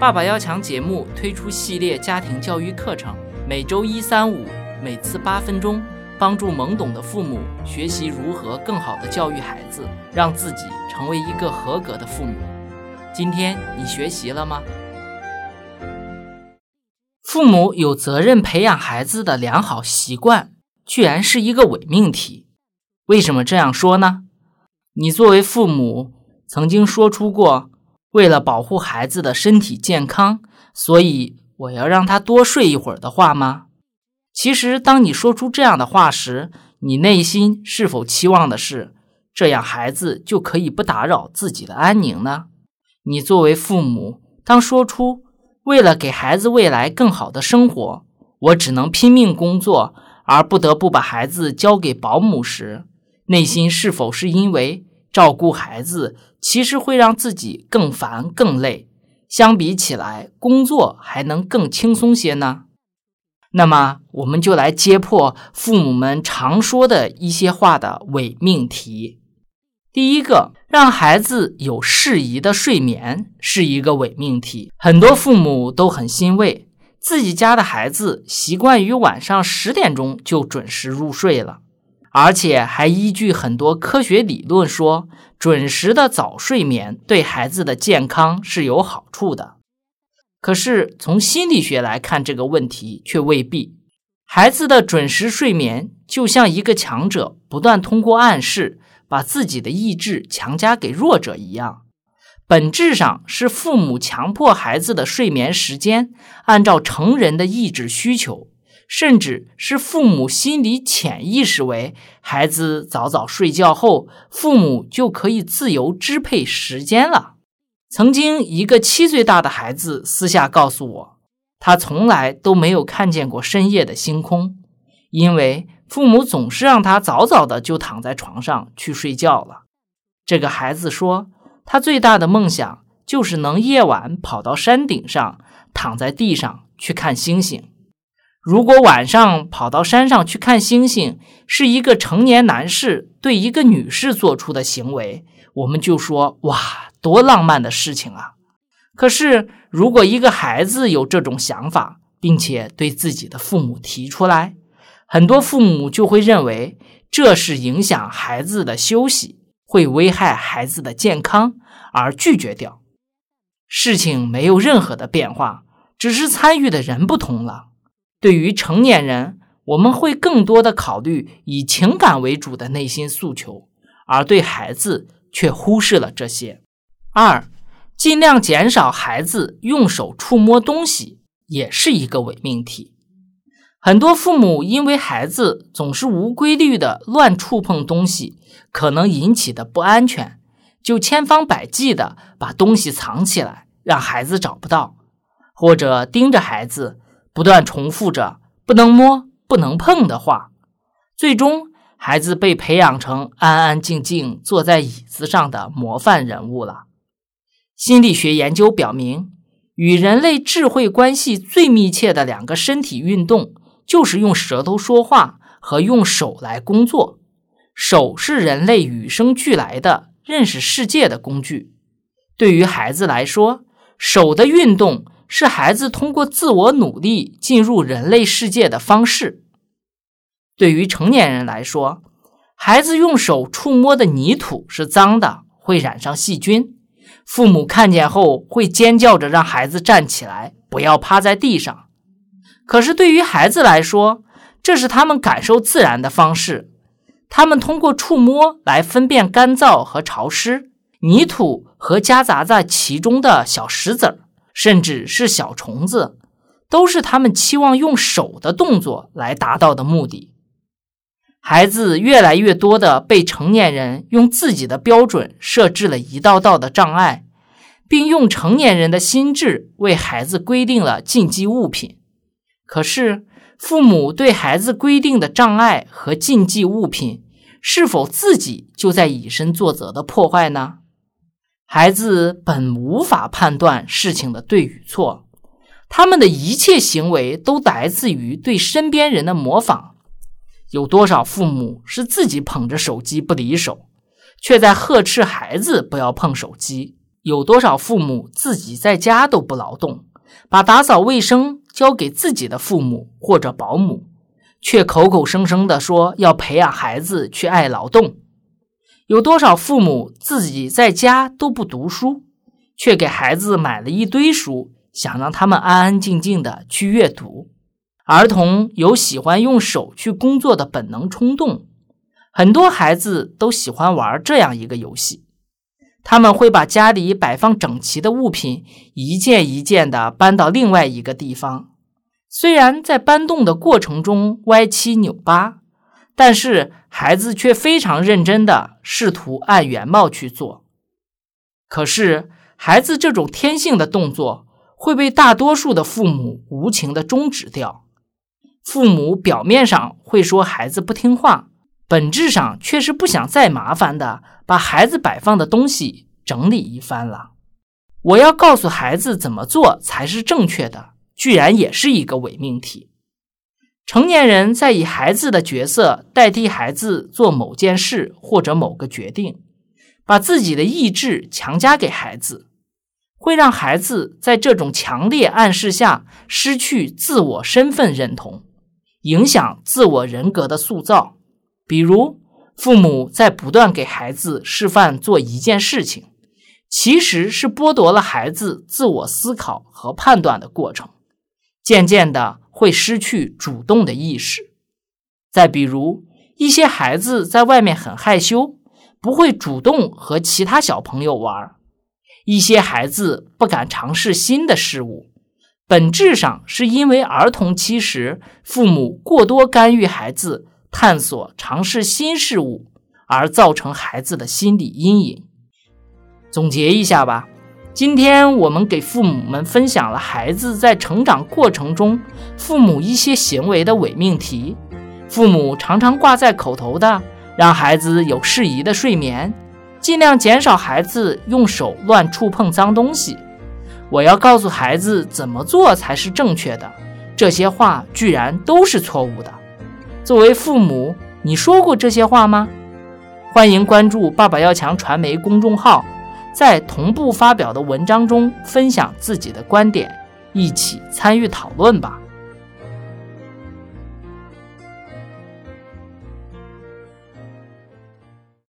爸爸要强节目推出系列家庭教育课程，每周一、三、五，每次八分钟，帮助懵懂的父母学习如何更好的教育孩子，让自己成为一个合格的父母。今天你学习了吗？父母有责任培养孩子的良好习惯，居然是一个伪命题。为什么这样说呢？你作为父母曾经说出过。为了保护孩子的身体健康，所以我要让他多睡一会儿的话吗？其实，当你说出这样的话时，你内心是否期望的是这样孩子就可以不打扰自己的安宁呢？你作为父母，当说出为了给孩子未来更好的生活，我只能拼命工作，而不得不把孩子交给保姆时，内心是否是因为？照顾孩子其实会让自己更烦更累，相比起来，工作还能更轻松些呢。那么，我们就来揭破父母们常说的一些话的伪命题。第一个，让孩子有适宜的睡眠是一个伪命题。很多父母都很欣慰，自己家的孩子习惯于晚上十点钟就准时入睡了。而且还依据很多科学理论说，准时的早睡眠对孩子的健康是有好处的。可是从心理学来看，这个问题却未必。孩子的准时睡眠就像一个强者不断通过暗示把自己的意志强加给弱者一样，本质上是父母强迫孩子的睡眠时间按照成人的意志需求。甚至是父母心里潜意识为孩子早早睡觉后，父母就可以自由支配时间了。曾经，一个七岁大的孩子私下告诉我，他从来都没有看见过深夜的星空，因为父母总是让他早早的就躺在床上去睡觉了。这个孩子说，他最大的梦想就是能夜晚跑到山顶上，躺在地上去看星星。如果晚上跑到山上去看星星是一个成年男士对一个女士做出的行为，我们就说哇，多浪漫的事情啊！可是，如果一个孩子有这种想法，并且对自己的父母提出来，很多父母就会认为这是影响孩子的休息，会危害孩子的健康，而拒绝掉。事情没有任何的变化，只是参与的人不同了。对于成年人，我们会更多的考虑以情感为主的内心诉求，而对孩子却忽视了这些。二，尽量减少孩子用手触摸东西，也是一个伪命题。很多父母因为孩子总是无规律的乱触碰东西，可能引起的不安全，就千方百计的把东西藏起来，让孩子找不到，或者盯着孩子。不断重复着“不能摸、不能碰”的话，最终孩子被培养成安安静静坐在椅子上的模范人物了。心理学研究表明，与人类智慧关系最密切的两个身体运动，就是用舌头说话和用手来工作。手是人类与生俱来的认识世界的工具。对于孩子来说，手的运动。是孩子通过自我努力进入人类世界的方式。对于成年人来说，孩子用手触摸的泥土是脏的，会染上细菌。父母看见后会尖叫着让孩子站起来，不要趴在地上。可是对于孩子来说，这是他们感受自然的方式。他们通过触摸来分辨干燥和潮湿，泥土和夹杂在其中的小石子儿。甚至是小虫子，都是他们期望用手的动作来达到的目的。孩子越来越多的被成年人用自己的标准设置了一道道的障碍，并用成年人的心智为孩子规定了禁忌物品。可是，父母对孩子规定的障碍和禁忌物品，是否自己就在以身作则的破坏呢？孩子本无法判断事情的对与错，他们的一切行为都来自于对身边人的模仿。有多少父母是自己捧着手机不离手，却在呵斥孩子不要碰手机？有多少父母自己在家都不劳动，把打扫卫生交给自己的父母或者保姆，却口口声声地说要培养孩子去爱劳动？有多少父母自己在家都不读书，却给孩子买了一堆书，想让他们安安静静的去阅读？儿童有喜欢用手去工作的本能冲动，很多孩子都喜欢玩这样一个游戏。他们会把家里摆放整齐的物品一件一件的搬到另外一个地方，虽然在搬动的过程中歪七扭八，但是孩子却非常认真的试图按原貌去做。可是，孩子这种天性的动作会被大多数的父母无情的终止掉。父母表面上会说孩子不听话，本质上却是不想再麻烦的把孩子摆放的东西整理一番了。我要告诉孩子怎么做才是正确的，居然也是一个伪命题。成年人在以孩子的角色代替孩子做某件事或者某个决定，把自己的意志强加给孩子。会让孩子在这种强烈暗示下失去自我身份认同，影响自我人格的塑造。比如，父母在不断给孩子示范做一件事情，其实是剥夺了孩子自我思考和判断的过程，渐渐的会失去主动的意识。再比如，一些孩子在外面很害羞，不会主动和其他小朋友玩。一些孩子不敢尝试新的事物，本质上是因为儿童期时父母过多干预孩子探索、尝试新事物，而造成孩子的心理阴影。总结一下吧，今天我们给父母们分享了孩子在成长过程中父母一些行为的伪命题。父母常常挂在口头的，让孩子有适宜的睡眠。尽量减少孩子用手乱触碰脏东西。我要告诉孩子怎么做才是正确的，这些话居然都是错误的。作为父母，你说过这些话吗？欢迎关注“爸爸要强”传媒公众号，在同步发表的文章中分享自己的观点，一起参与讨论吧。